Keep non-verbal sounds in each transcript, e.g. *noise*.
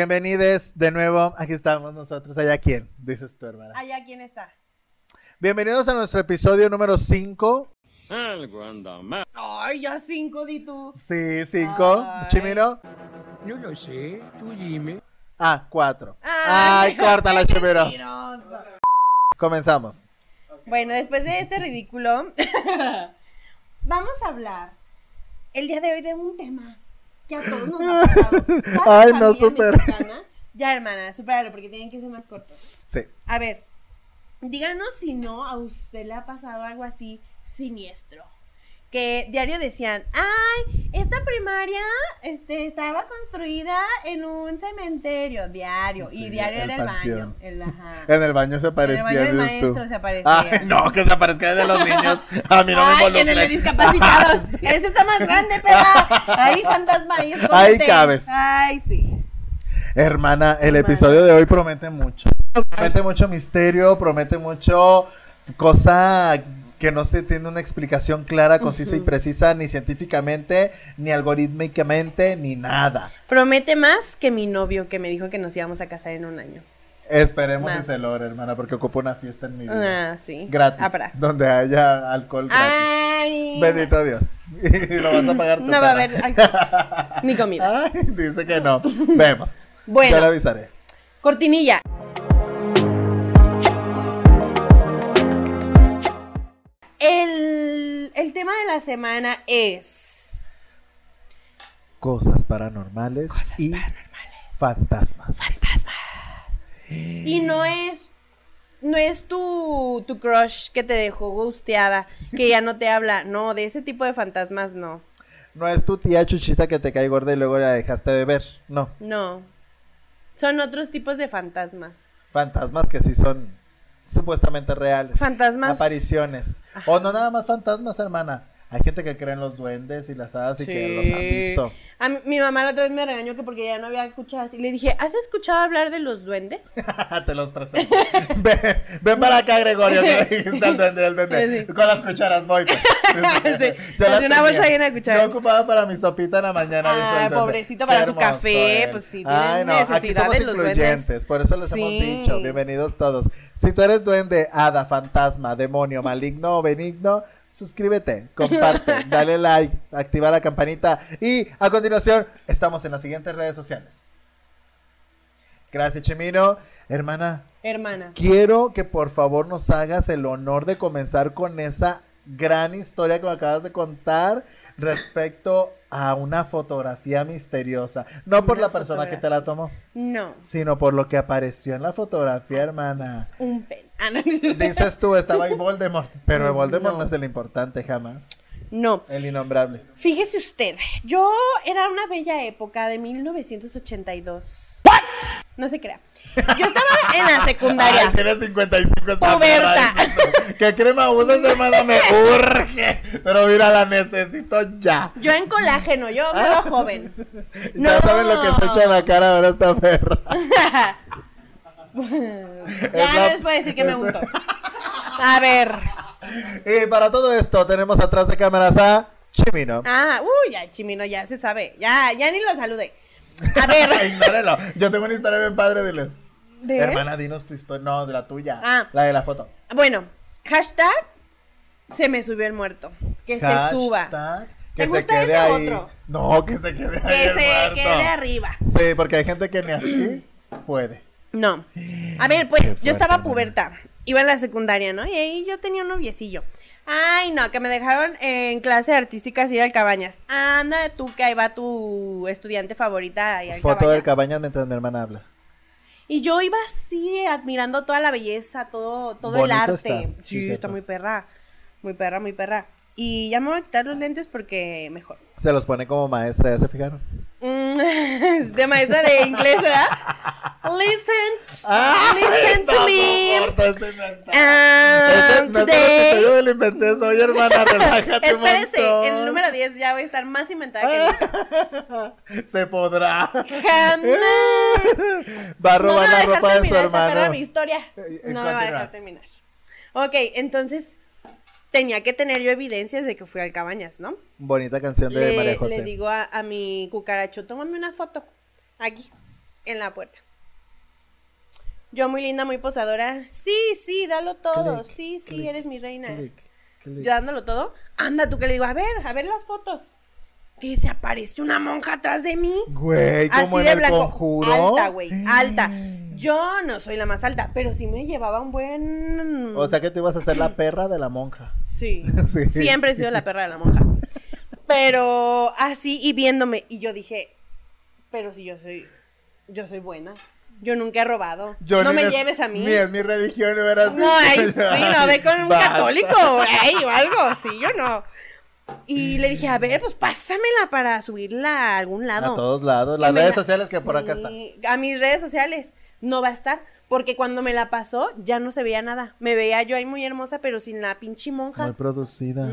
Bienvenidos de nuevo. Aquí estamos nosotros. ¿Allá quién? Dices tu hermana. Allá, ¿quién está? Bienvenidos a nuestro episodio número 5. Algo anda mal. Ay, ya cinco, di tú. Sí, 5. Ay. Chimino. No lo sé, tú dime. Ah, 4. Ay, córtala, qué Chimino. Comenzamos. Bueno, después de este ridículo, *laughs* vamos a hablar el día de hoy de un tema que a todos nos ha pasado. *laughs* Cada Ay, no, súper. Ya, hermana, supéralo porque tienen que ser más cortos. Sí. A ver, díganos si no a usted le ha pasado algo así siniestro. Que diario decían, ay, esta primaria este, estaba construida en un cementerio, diario. Sí, y diario el era el panteón. baño. El, ajá. *laughs* En el baño se En aparecía. el baño tú. maestro se aparecía. Ay, no, que se aparezca de los niños. A mí no me Ay, involucra. en el de discapacitados. *laughs* Ese está más grande, perra. Ahí, fantasma, ahí escóndete. Ahí cabes. Ay, sí. Hermana, el Hermana. episodio de hoy promete mucho. Promete mucho misterio, promete mucho cosa que no se tiene una explicación clara, concisa y precisa, ni científicamente, ni algorítmicamente, ni nada. Promete más que mi novio que me dijo que nos íbamos a casar en un año. Esperemos Más. si se logra, hermana, porque ocupo una fiesta en mi vida. Ah, sí. Gratis. Ah. Donde haya alcohol gratis. Ay. Bendito Dios. *laughs* Y lo vas a pagar tú. No va a haber alcohol, ni comida. *laughs* Ay, dice que no. Vemos. Bueno. Ya le avisaré. Cortinilla. El, el tema de la semana es Cosas paranormales y fantasmas. Y no es. No es tu, tu crush que te dejó gusteada, que ya no te habla. No, de ese tipo de fantasmas no. No es tu tía chuchita que te cae gorda y luego la dejaste de ver. No. No. Son otros tipos de fantasmas. Fantasmas que sí son supuestamente reales. Fantasmas. Apariciones. O no nada más fantasmas, hermana. Hay gente que cree en los duendes y las hadas y que los han visto. A mí- mi mamá la otra vez me regañó que porque ya no había escuchado así. Le dije, ¿has escuchado hablar de los duendes? *laughs* Te los presté. *laughs* ven, ven para acá, Gregorio. *laughs* dijiste al duende, al duende. Sí. Con las cucharas voy. pues. Sí, Yo así una bolsa llena de cucharas. Yo ocupaba para mi sopita en la mañana. dijo el duende. pobrecito, para su café, pues sí, Ay, tiene no, aquí necesidad somos de los duendes. por eso les hemos dicho, bienvenidos todos. Si tú eres duende, hada, fantasma, demonio, maligno o benigno, suscríbete, comparte, *laughs* dale like, activa la campanita y a continuación estamos en las siguientes redes sociales. Gracias, Chimino. Hermana, Hermana. quiero que por favor nos hagas el honor de comenzar con esa gran historia que me acabas de contar respecto a una fotografía misteriosa. No por Una la persona que te la tomó, No. sino por lo que apareció en la fotografía, hermana. Es un pen. Ah, no. Dices tú, estaba ahí *laughs* Voldemort, pero Voldemort no, No. es el importante jamás. No. El innombrable. Fíjese usted, yo era una bella época de 1982. No se crea. Yo estaba en la secundaria. *laughs* Ay, tienes 55 está Puberta. ¿Qué crema usas, *laughs* hermana? Me urge. Pero mira, la necesito ya. Yo en colágeno, yo me veo *laughs* joven. Ya saben lo que se echa en la cara ahora esta perra. Ya Es no la- les puedo decir que me unto. A ver. Y para todo esto tenemos atrás de cámaras a Chimino. Ah, uy, ya, Chimino, ya se sabe. Ya, ya ni lo salude. A ver. *laughs* Ignórelo. Yo tengo una historia bien padre, diles. ¿De? Hermana, dinos tu historia. No, de la tuya. Ah. La de la foto. Bueno, hashtag se me subió el muerto. Que se suba. Hashtag, ¿Te Que se gusta quede ese ahí. otro? No, que se quede ahí. Que se muerto. quede arriba. Sí, porque hay gente que ni así puede. No. A ver, pues, yo estaba puberta. Iba en la secundaria, ¿no? Y ahí yo tenía un noviecillo. Ay, no, que me dejaron en clase de artísticas ir al Cabañas. Anda tú, que ahí va tu estudiante favorita ahí al Foto del Cabañas. cabañas mientras mi hermana habla. Y yo iba así, admirando toda la belleza, todo, todo el arte. está, sí, está muy perra. Muy perra, muy perra. Y ya me voy a quitar los lentes porque mejor. Se los pone como maestra, ¿ya se fijaron? Mm, *laughs* de maestra de inglés, ¿verdad? *laughs* Listen, Ah, listen to me. este Um, no today. yo del inventé soy hermana, *laughs* relájate Espérese, el número 10 ya voy a estar más inventada que nunca. Se podrá. Jamás. Va a No robar a la ropa de su hermano. mi historia. Eh, No me va a dejar terminar. Ok, entonces tenía que tener yo evidencias de que fui al Cabañas, ¿no? Bonita canción de María Le, José. le digo a, a mi cucaracho, tómame una foto aquí, en la puerta. Yo muy linda, muy posadora. Sí, sí, dalo todo. Clic, sí, sí, clic, eres mi reina. Clic. Yo dándolo todo. Anda, tú que le digo, a ver, a ver las fotos. Que se aparece una monja atrás de mí. Güey, como Así en de el blanco. conjuro. Alta, güey, alta. Yo no soy la más alta, pero sí me llevaba un buen. O sea que tú ibas a ser la perra de la monja. Sí. *laughs* Sí. Siempre he sido la perra de la monja. Pero así y viéndome. Y yo dije, pero si yo soy. Yo soy buena. Yo nunca he robado. Yo no me es- lleves a mí. Es mi religión, no era. No, ay, sí, no, ve con un *laughs* Basta. católico, güey, o algo, sí, yo no. Y le dije, a ver, pues pásamela para subirla a algún A lado. todos lados. Las redes la- sociales que por acá están. A mis redes sociales no va a estar. Porque cuando me la pasó, ya no se veía nada. Me veía yo ahí muy hermosa, pero sin la pinche monja. Muy producida.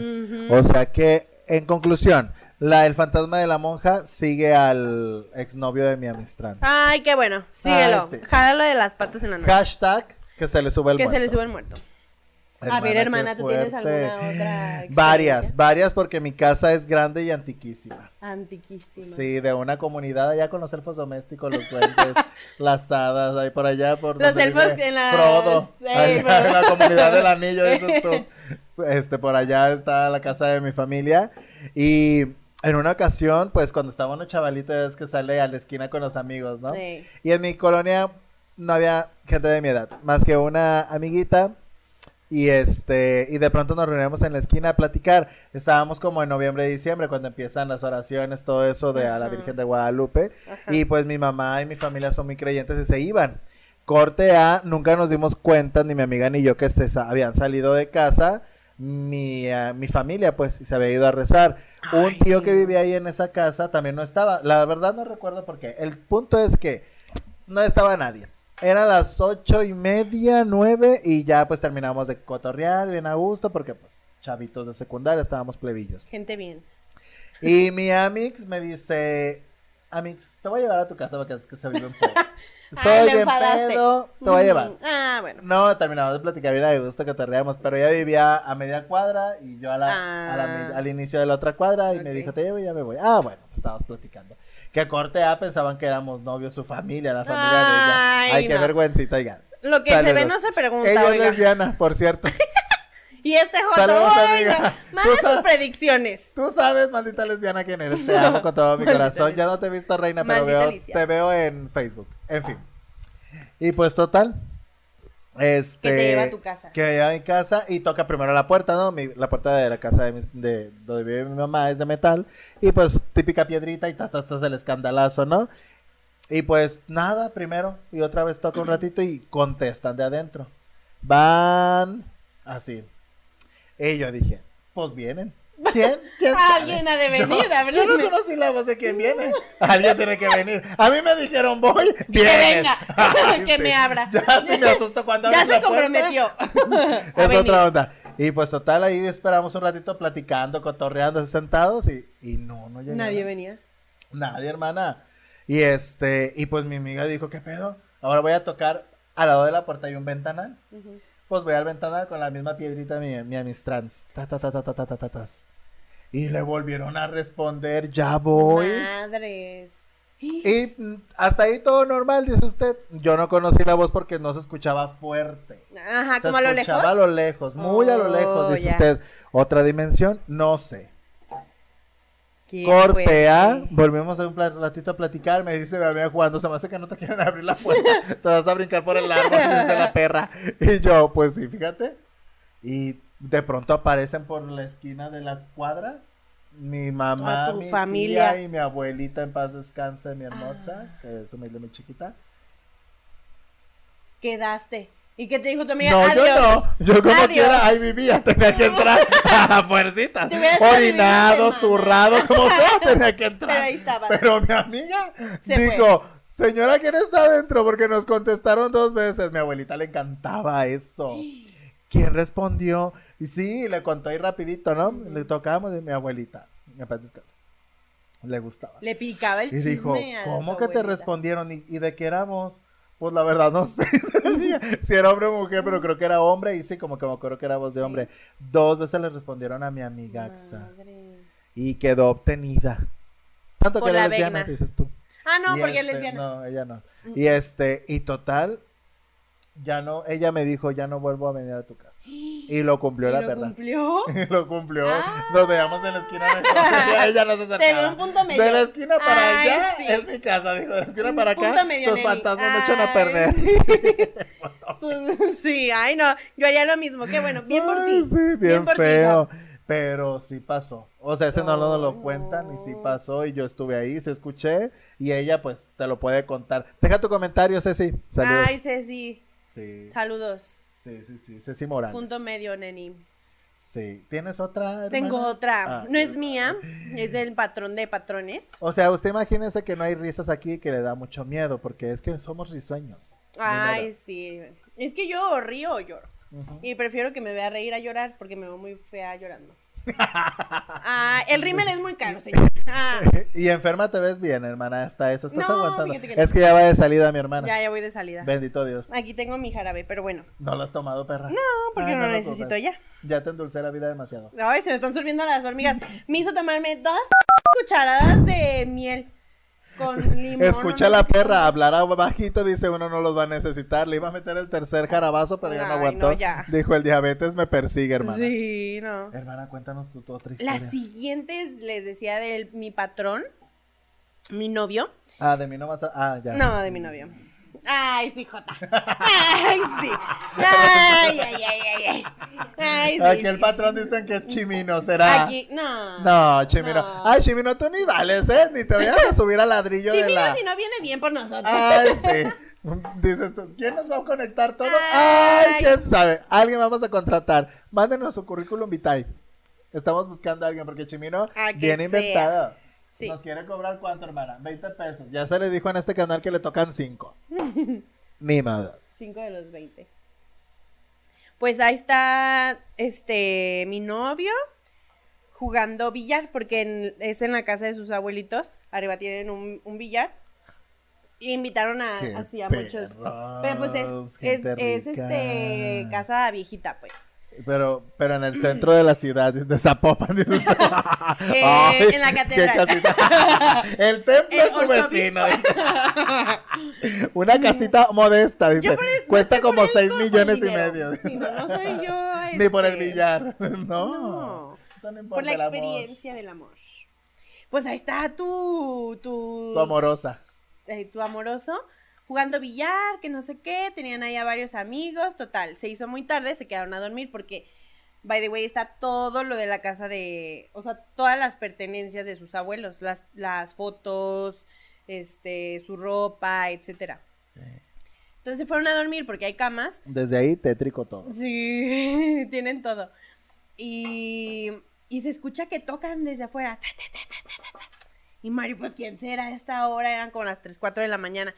O sea que, en conclusión, la El fantasma de la monja sigue al exnovio de mi Amistrand. Ay, qué bueno. Síguelo. Ay, sí. Jálalo de las patas en la noche. Hashtag que se le sube el que se le muerto. sube el muerto. A ver, hermana, ¿tú tienes alguna otra? Varias, varias porque mi casa es grande y antiquísima. Antiquísima. Sí, de una comunidad allá con los elfos domésticos, los duendes, *laughs* las hadas, ahí por allá por Los elfos en las- Frodo, eh, allá en la *laughs* comunidad del anillo, dices tú. Este, por allá está la casa de mi familia y en una ocasión, pues cuando estaba uno chavalito es que sale a la esquina con los amigos, ¿no? Sí. Y en mi colonia no había gente de mi edad, más que una amiguita. Y este, y de pronto nos reunimos en la esquina a platicar. Estábamos como en noviembre, diciembre, cuando empiezan las oraciones, todo eso de a la. Virgen de Guadalupe. Ajá. Y pues mi mamá y mi familia son muy creyentes y se iban. Corte A, nunca nos dimos cuenta, ni mi amiga ni yo, que se sa- habían salido de casa. Mi, eh, mi familia, pues, y se había ido a rezar. Un tío que vivía ahí en esa casa también no estaba. La verdad no recuerdo por qué. El punto es que no estaba nadie. Eran las ocho y media, nueve, y ya pues terminamos de cotorrear bien a gusto, porque pues chavitos de secundaria estábamos plebillos. Gente bien. Y mi Amix me dice, Amix, te voy a llevar a tu casa porque es que se vive un poco. Ay, *laughs* Soy bien pedo, te voy a llevar. Mm, Ah, bueno. No, terminamos de platicar bien a gusto que torreamos, pero ella vivía a media cuadra y yo a la, a la mi- Ah. al inicio de la otra cuadra y me dijo, te llevo y ya me voy. Ah, bueno, pues estábamos platicando. Que corte A pensaban que éramos novios, su familia, la familia de Ay, ella. Ay, qué no. vergüencita, oiga. Lo que se ve no se pregunta, Ella es oiga. lesbiana, por cierto. *laughs* Y este joto, oiga, manda sus sabes- predicciones. Tú sabes, maldita lesbiana, quién eres. Te amo con todo mi corazón. Ya no te he visto, reina, pero veo, te veo en Facebook. En fin. Y pues, total. Este, Que te lleva a tu casa. Que me lleva a mi casa y toca primero la puerta, ¿no? Mi- la puerta de la casa de, mis- de donde vive mi mamá es de metal. Y pues, típica piedrita y tas, tas, tas, el escandalazo, ¿no? Y pues, nada, primero. Y otra vez toca un ratito y contestan de adentro. Van así. Y yo dije, pues vienen. ¿Quién? ¿Quién sabe? Alguien ha de venir, a Yo, no conocí la voz de quién viene. Alguien tiene que venir. A mí me dijeron, voy, vienen. venga, *laughs* Ay, que sí. me abra. Ya sí me *laughs* asusto cuando Ya se la comprometió. *laughs* Es venir. otra onda. Y pues total, ahí esperamos un ratito platicando, cotorreando, sentados y, y no, no llegaron. Nadie venía. Nadie, hermana. Y este, y pues mi amiga dijo, ¿qué pedo? Ahora voy a tocar al lado de la puerta hay un ventanal. Ujú. Pues voy al ventanal con la misma piedrita mi, mi amistrans. Ta, ta, ta, ta, ta, ta, ta, ta, tas. Y le volvieron a responder, ya voy. Madres. Y hasta ahí todo normal, dice usted. Yo no conocí la voz porque no se escuchaba fuerte. Ajá, Se como a lo lejos. escuchaba a lo lejos, muy a lo lejos, Oh, dice ya. usted. Otra dimensión, no sé. ¿Quién Corte fue? Volvemos a un ratito a platicar, me dice mi amiga jugando, se me hace que no te quieren abrir la puerta, *laughs* te vas a brincar por el árbol, dice la *laughs* perra. Y yo, pues sí, fíjate. Y de pronto aparecen por la esquina de la cuadra mi mamá, mi familia. tía y mi abuelita en paz descanse, mi hermosa, que es humilde, mi chiquita. Quedaste. ¿Y qué te dijo tu amiga? No, Adiós. yo no. Yo como Adiós. quiera, ahí vivía, tenía que entrar a quedado Orinado, zurrado, como sea, *laughs* tenía que entrar. Pero ahí estabas. Pero mi amiga Se dijo, señora, ¿quién está adentro? Porque nos contestaron dos veces. Mi abuelita le encantaba eso. *gasps* ¿Quién respondió? Y sí, le contó ahí rapidito, ¿no? Le tocamos de mi abuelita. Me paz descanse. Le gustaba. Le picaba el Y chisme dijo, a ¿cómo que te respondieron? ¿Y, y de qué éramos? Pues la verdad no *laughs* sé si era hombre o mujer, pero creo que era hombre y sí, como que me acuerdo que era voz de hombre. Dos veces le respondieron a mi amiga Axa y quedó obtenida. Tanto Por que era lesbiana, dices tú. Ah, no, Y porque es este, lesbiana. No, ella no. Y este, y total, ya no, ella me dijo, ya no vuelvo a venir a tu casa. *gasps* Y lo cumplió ¿Y la lo perra. cumplió? *laughs* lo cumplió. Ah. Nos veíamos en la esquina de ella no se acercaba. *laughs* Te veo un punto medio. De la esquina para Ay, allá sí. es mi casa, dijo. De la esquina Un para punto acá, medio, tus fantasmas me echan a perder. sí. Tú- *laughs* sí, ay no, yo haría lo mismo. Qué bueno, bien por ti. Sí, bien, por ti, feo. hija. Pero sí pasó. O sea, ese no, lo- lo Ay, cuentan y sí no. pasó y yo estuve ahí, se escuché y ella pues te lo puede contar. Deja tu comentario, Ceci. Saludos. Ay, Ceci, Sí, saludos. sí, sí, sí, Ceci Morales. Punto medio, neni. Sí. ¿Tienes otra? hermana? Tengo otra. Ah, no es mía, es del patrón de patrones. O sea, usted imagínese que no hay risas aquí que le da mucho miedo, porque es que somos risueños. Ay, sí. Es que yo río o lloro. Y prefiero que me vea reír a llorar porque me veo muy fea llorando. Ah, el rímel es muy caro, señor. Ah, *laughs* y enferma te ves bien, hermana, hasta eso estás No, aguantando. que no. Es que ya va de salida mi hermana. ya, ya voy de salida. Bendito Dios. Aquí tengo mi jarabe, pero bueno. ¿No lo has tomado, perra? No, porque Ay, no lo necesito ya. Ya te endulcé la vida demasiado. Ay, se me están sorbiendo las hormigas. Me hizo tomarme dos cucharadas de miel con *laughs* limón. Escucha a la perra hablar a bajito, dice uno no los va a necesitar. Le iba a meter el tercer jarabazo, pero ya no aguantó. no, ya. Dijo el diabetes me persigue, hermana. Sí, no. Hermana, cuéntanos tu, tu otra historia. Las siguientes les decía de mi patrón, mi novio. Ah, de mí no vas a. Ah, ya. No, de mi novio. Ay, sí, Jota. Ay, sí. Ay, ay, ay, ay, ay. Ay, sí. Aquí el patrón dicen que es chimino, ¿será? Aquí, no. No, Chimino. No. Ay, Chimino, tú ni vales, ¿eh? Ni te vayas a subir al ladrillo de Chimino, la... si no viene bien por nosotros. Ay, sí. Dices tú, ¿quién nos va a conectar todo? Ay. Ay, quién sabe. Alguien vamos a contratar. Mándenos su currículum vitae. Estamos buscando a alguien porque Chimino sea. inventado. Sí. Nos quiere cobrar cuánto, hermana? 20 pesos. Ya se le dijo en este canal que le tocan 5. *laughs* Ni nada. Cinco de los 20. Pues ahí está este mi novio jugando billar, porque en- es en la casa de sus abuelitos. Arriba tienen un, un billar. Y invitaron a, así a muchos. Pero pues es, es, es, este casa viejita, pues. Pero, pero en el centro de la ciudad, de Zapopan. dices *laughs* tú. Eh, Ay, en la catedral. *laughs* El templo es su vecino. dice. *laughs* Una casita modesta, dice. El- Cuesta como él 6 con millones y medio. Sí, no, no soy yo. Ni por el este, billar. No. No. Por la amor. experiencia del amor. Pues ahí está tu. Tu, Tu amorosa. eh, tu amoroso jugando billar, que no sé qué, tenían ahí a varios amigos, total, se hizo muy tarde, se quedaron a dormir porque, by the way, está todo lo de la casa de, o sea, todas las pertenencias de sus abuelos, las, las fotos, este, su ropa, etcétera. Entonces se fueron a dormir porque hay camas Desde ahí tétrico todo. Sí, *laughs* tienen todo. Y, y se escucha que tocan desde afuera. Ta, ta, ta, ta, ta, ta, ta. Y Mario, pues, ¿quién será a esta hora? Eran como las 3, 4 de la mañana.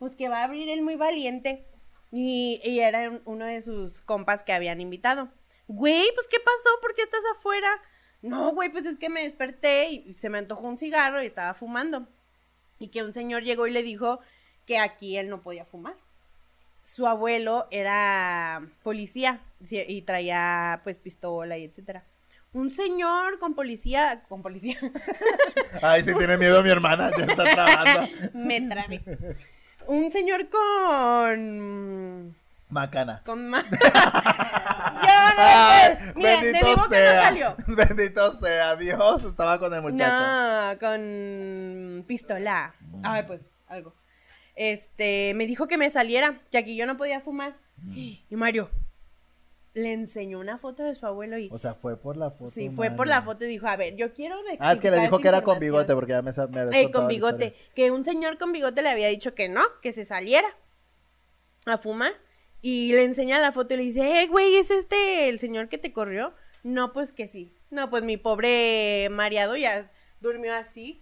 Pues que va a abrir él muy valiente. Y, y era un- uno de sus compas que habían invitado. Güey, pues, ¿qué pasó? ¿Por qué estás afuera? No, güey, pues es que me desperté y se me antojó un cigarro y estaba fumando. Y que un señor llegó y le dijo que aquí él no podía fumar su abuelo era policía y traía pues pistola y etcétera. Un señor con policía, con policía, *laughs* Ay, si tiene miedo mi hermana, ya está trabando. *laughs* me trabé. Un señor con Macana. con ma- *laughs* Yo no. Mira, de mi bendito boca sea. no salió. Bendito sea Dios, estaba con el muchacho. No, con pistola. Ay, pues algo. Este, me dijo que me saliera, que aquí yo no podía fumar. Y Mario le enseñó una foto de su abuelo y O sea, fue por la foto. Sí, fue por la foto y dijo, a ver, yo quiero Ah, es que le dijo que era con información". bigote, porque ya me, me Eh, con bigote. Que un señor con bigote le había dicho que no, que se saliera a fumar. Y le enseña la foto y le dice, eh, güey, ¿es este el señor que te corrió? No, pues que sí. No, pues mi pobre mareado ya durmió así.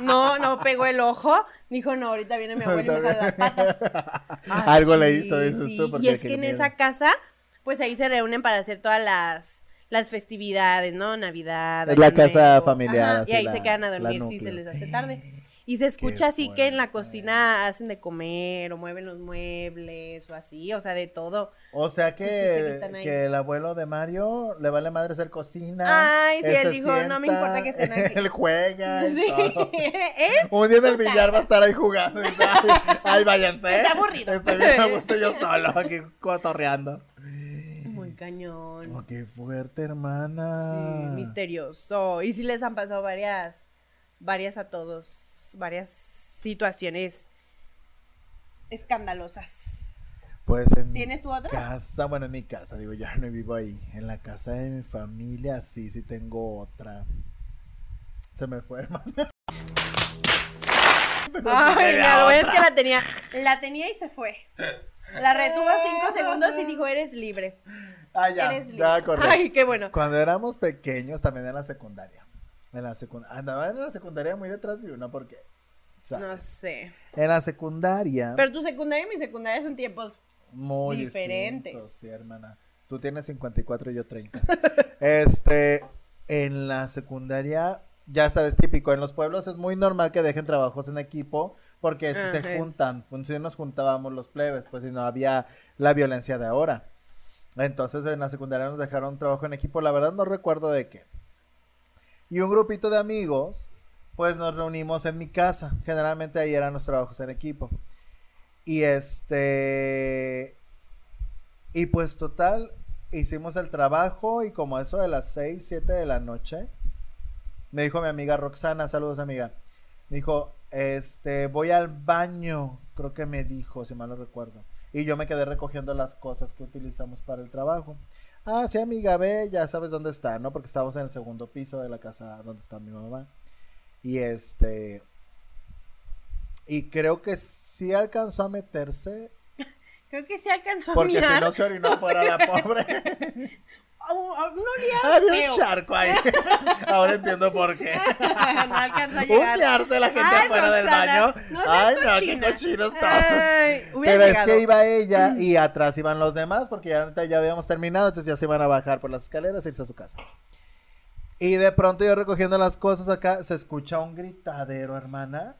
No, no pegó el ojo. Dijo, no, ahorita viene mi abuelo y me jala las patas. *laughs* Algo le hizo, dices sí. tú, porque Y es que en miedo. esa casa, pues ahí se reúnen para hacer todas las, las festividades, ¿no? Navidad. Es la casa Nuevo. familiar, Ajá, y ahí la- se quedan a dormir si se les hace tarde. Y se escucha así que en la cocina hacen de comer o mueven los muebles o así, o sea, de todo. O sea que que, están ahí. que el abuelo de Mario le vale madre hacer cocina. Ay, sí, él se dijo, "No me importa que estén aquí". *laughs* Él juega. *laughs* y Sí. todo. *laughs* ¿Eh? Un día en el billar va a estar ahí jugando. y ay, váyanse. Está aburrido. Estoy bien a gusto yo solo aquí cotorreando. Cañón. Oh, qué fuerte, hermana. Sí, misterioso. Y sí les han pasado varias, varias a todos, varias situaciones escandalosas. Pues en ¿Tienes tu otra? casa, bueno, en mi casa, digo, yo no vivo ahí. En la casa de mi familia, sí, sí tengo otra. Se me fue, *laughs* hermana. Ay, lo bueno es que la tenía, la tenía y se fue. La retuvo cinco segundos y dijo, eres libre. Ah, ya, eres libre. ya acordé. Ay, qué bueno. Cuando éramos pequeños, también en la secundaria. En la secundaria. Andaba en la secundaria muy detrás de uno, porque. sea, No sé. En la secundaria. Pero tu secundaria y mi secundaria son tiempos. Muy Diferentes. Sí, hermana. Tú tienes 54 y yo 30. *laughs* este, en la secundaria, ya sabes, típico, en los pueblos es muy normal que dejen trabajos en equipo porque si Ah, se juntan, pues si nos juntábamos los plebes, pues si no había la violencia de ahora. Entonces en la secundaria nos dejaron trabajo en equipo, la verdad no recuerdo de qué. Y un grupito de amigos, pues nos reunimos en mi casa. Generalmente ahí eran los trabajos en equipo. Y este. Y pues total, hicimos el trabajo y como eso de las 6, 7 de la noche, me dijo mi amiga Roxana, saludos amiga, me dijo, este, voy al baño, creo que me dijo, si mal no recuerdo. Y yo me quedé recogiendo las cosas que utilizamos para el trabajo. Ah, sí, amiga, ve, ya sabes dónde está, ¿no? Porque estábamos en el segundo piso de la casa donde está mi mamá. Y este... Y creo que sí alcanzó a meterse. *laughs* Creo que sí alcanzó a Porque si mirar. no se orinó fuera la pobre. *laughs* Oh, oh, olía Había feo. un charco ahí. *laughs* Ahora entiendo por qué. no alcanzó a llegar. La gente Ay, afuera del baño. no Ay, no, qué. Ay, hubieras Pero es que iba ella y atrás iban los demás porque ya, ya habíamos terminado, entonces ya se iban a bajar por las escaleras e irse a su casa. Y de pronto yo recogiendo las cosas acá, se escucha un gritadero, hermana.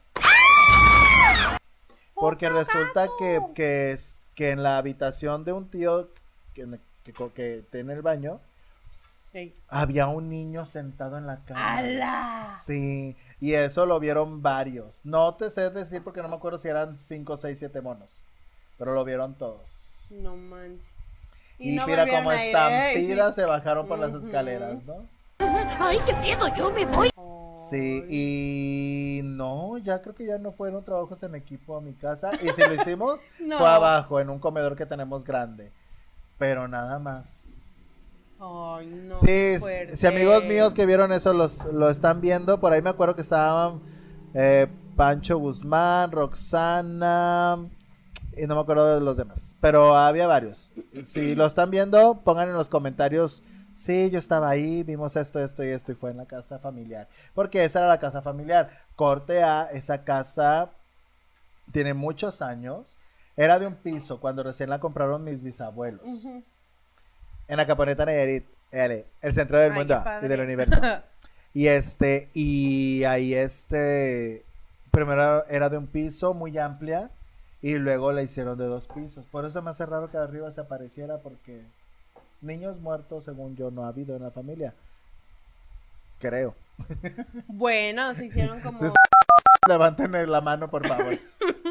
Porque resulta que, que, es- que en la habitación de un tío que, que, co- que tiene el baño, Ey. había un niño sentado en la cama. ¡Ala! Sí, y eso lo vieron varios. No te sé decir porque no me acuerdo si eran 5, 6, 7 monos. Pero lo vieron todos. No manches. Y, no mira como ¿eh? estampidas Sí. se bajaron por las Ujú. escaleras, ¿no? ¡Ay, qué miedo! ¡Yo me voy! Sí, y no, ya creo que ya no fueron trabajos en equipo a mi casa. Y si lo hicimos, *laughs* No. fue abajo, en un comedor que tenemos grande. Pero nada más. Ay, no. sí, si amigos míos que vieron eso los, lo están viendo, por ahí me acuerdo que estaban eh, Pancho Guzmán, Roxana, y no me acuerdo de los demás, pero había varios. Si *clears throat* lo están viendo, pongan en los comentarios, sí, yo estaba ahí, vimos esto, esto y esto, y fue en la casa familiar, porque esa era la casa familiar. Corte A, esa casa tiene muchos años, era de un piso cuando recién la compraron mis bisabuelos. En la Caponeta Nayarit, L, el centro del Ay, mundo padre. y del universo. *laughs* Y este, y ahí este, primero era de un piso muy amplia y luego la hicieron de dos pisos. Por eso me hace raro que arriba se apareciera porque niños muertos, según yo, no ha habido en la familia. Creo. Bueno, se hicieron *laughs* como. Levanten la mano, por favor. *laughs*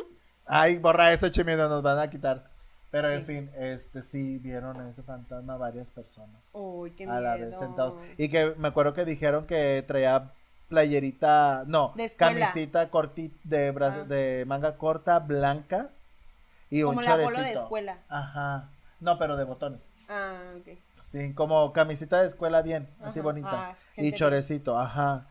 Ay, borra eso, chimino, nos van a quitar. Pero en Sí. fin, este sí vieron a ese fantasma varias personas. Uy, qué a la vez miedo. sentados. Y que me acuerdo que dijeron que traía playerita, no, De camisita cortita de, Ah. de manga corta, blanca y Como un la polo de escuela. Ajá. No, pero de botones. Ah, ok. Sí, como camisita de escuela bien, así Ajá. bonita. Ah, y bien. chorecito, ajá.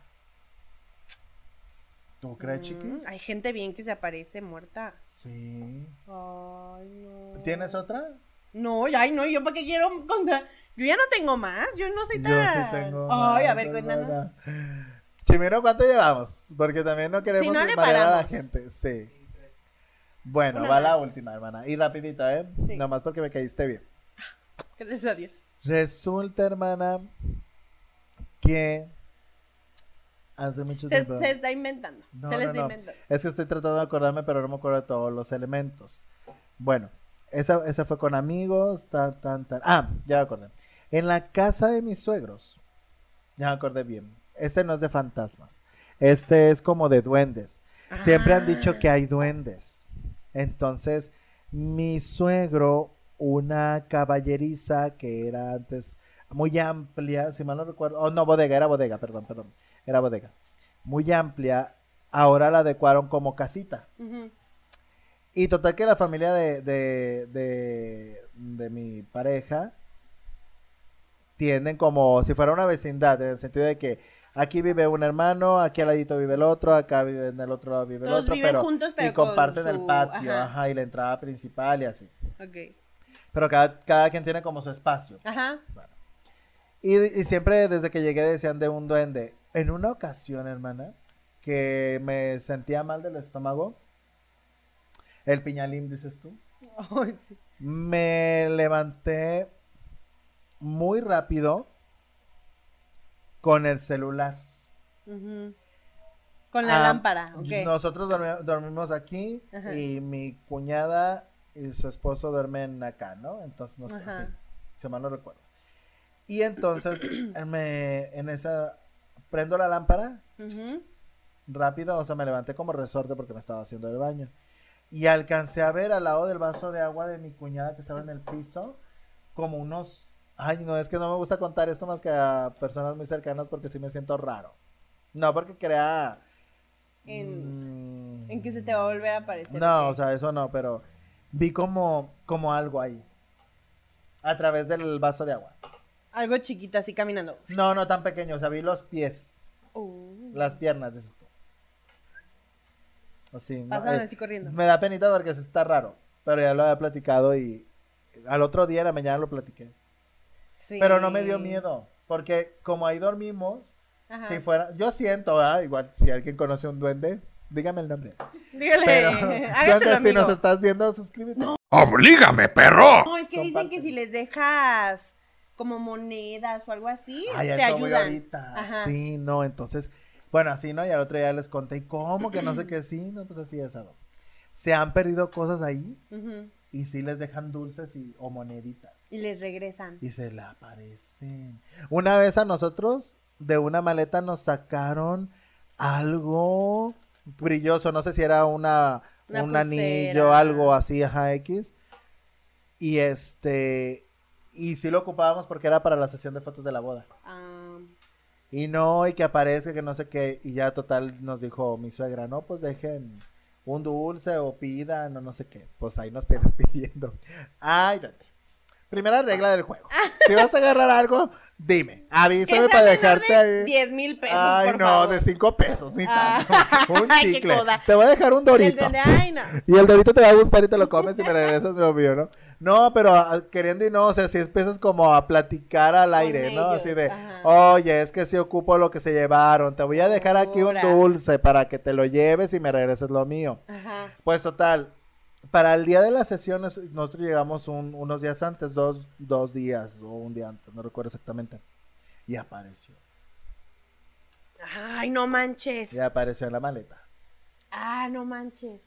¿Tú crees, Mm, chiquis? Hay gente bien que se aparece muerta. Sí. Ay, no. ¿Tienes otra? No, ay, no, yo para qué quiero contar. Yo ya no tengo más, yo no soy Yo tan. sí tengo. Ay, a ver, cuéntanos. Chimero, ¿cuánto llevamos? Porque también no queremos Si no le a la gente. Sí. Bueno, Una va la última, hermana. Y rapidita, ¿eh? Sí. Nomás porque me caíste bien. Gracias a Dios. Resulta, hermana, que Hace mucho Se, tiempo. se está inventando. No, se le no, está no. inventando. Es que estoy tratando de acordarme, pero no me acuerdo de todos los elementos. Bueno, esa, esa fue con amigos, tan, tan, tan. Ah, ya me acordé. En la casa de mis suegros. Ya me acordé bien. Este no es de fantasmas. Este es como de duendes. Siempre han dicho Ah. que hay duendes. Entonces, mi suegro, una caballeriza que era antes muy amplia, si mal no recuerdo, oh no, bodega, era bodega, perdón, perdón, era bodega, muy amplia, ahora la adecuaron como casita. Y total que la familia de, de, de, de mi pareja tienden como si fuera una vecindad, en el sentido de que aquí vive un hermano, aquí al ladito vive el otro, acá vive en el otro lado vive el otro, viven pero, juntos, pero y con comparten el patio, ajá. ajá. y la entrada principal y así. Ok. Pero cada, cada quien tiene como su espacio. Ajá. Y, y siempre desde que llegué decían de un duende. En una ocasión, hermana, que me sentía mal del estómago, el piñalín, dices tú, *laughs* Ay, sí. me levanté muy rápido con el celular. Con la Ah, lámpara, ok. Nosotros dormi- dormimos aquí Ajá. y mi cuñada y su esposo duermen acá, ¿no? Entonces, no sé, sí, si mal no recuerdo. Y entonces, *clears throat* me, en esa, prendo la lámpara Ujú. rápido, o sea, me levanté como resorte porque me estaba haciendo el baño. Y alcancé a ver al lado del vaso de agua de mi cuñada que estaba en el piso, como unos... Ay, no, es que no me gusta contar esto más que a personas muy cercanas porque sí me siento raro. No, porque crea... En- mm, En que se te va a volver a aparecer. No, o sea, eso no, pero vi como, como algo ahí. A través del vaso de agua. Algo chiquito así caminando. No, no tan pequeño, o sea, vi los pies, Uh. las piernas, dices tú. Así, ¿no? Pasaban Eh, así corriendo. Me da penita porque está raro, pero ya lo había platicado y al otro día en la mañana lo platiqué. Sí. Pero no me dio miedo, porque como ahí dormimos, Ajá. si fuera, yo siento, ¿verdad? igual si alguien conoce un duende, dígame el nombre. Dígale, Pero, *laughs* si nos estás viendo, suscríbete. ¡Oblígame, perro! No, es que dicen que si les dejas como monedas o algo así, Ay, te ayudan. ahorita. Ajá. Sí, no, entonces, bueno, así, ¿no? Y al otro día les conté, ¿y cómo? Que no sé qué, sí, no, pues así es, Ado. Se han perdido cosas ahí y sí les dejan dulces y, o moneditas. Y les regresan. Y se le aparecen. Una vez a nosotros, de una maleta nos sacaron algo brilloso, no sé si era una, Una un anillo, pulsera. algo así, ajá, X. Y este, y sí lo ocupábamos porque era para la sesión de fotos de la boda. Ah, Y no, y que aparezca, que no sé qué. Y ya total nos dijo mi suegra, no, pues dejen un dulce o pidan o no sé qué. Pues ahí nos tienes *laughs* pidiendo. Ay, date. Primera regla del juego. Si vas a agarrar algo, dime. Avísame para dejarte de ahí. 10 mil pesos, Ay, por no, favor. de cinco pesos, ni Ah. tanto. *laughs* Un Ay, qué chicle. coda. Te voy a dejar un El dorito. de- ay, no. Y el dorito te va a gustar y te lo comes y me regresas lo mío, ¿no? No, pero ah, queriendo y no, o sea, si empiezas como a platicar al aire, ¿no? Así de, ajá. oye, es que si ocupo lo que se llevaron, te voy a dejar aquí un dulce para que te lo lleves y me regreses lo mío. Ajá. Pues total, para el día de las sesiones, nosotros llegamos un- unos días antes, dos, dos días o un día antes, no recuerdo exactamente. Y apareció. Ay, no manches. Y apareció en la maleta. Ah, no manches.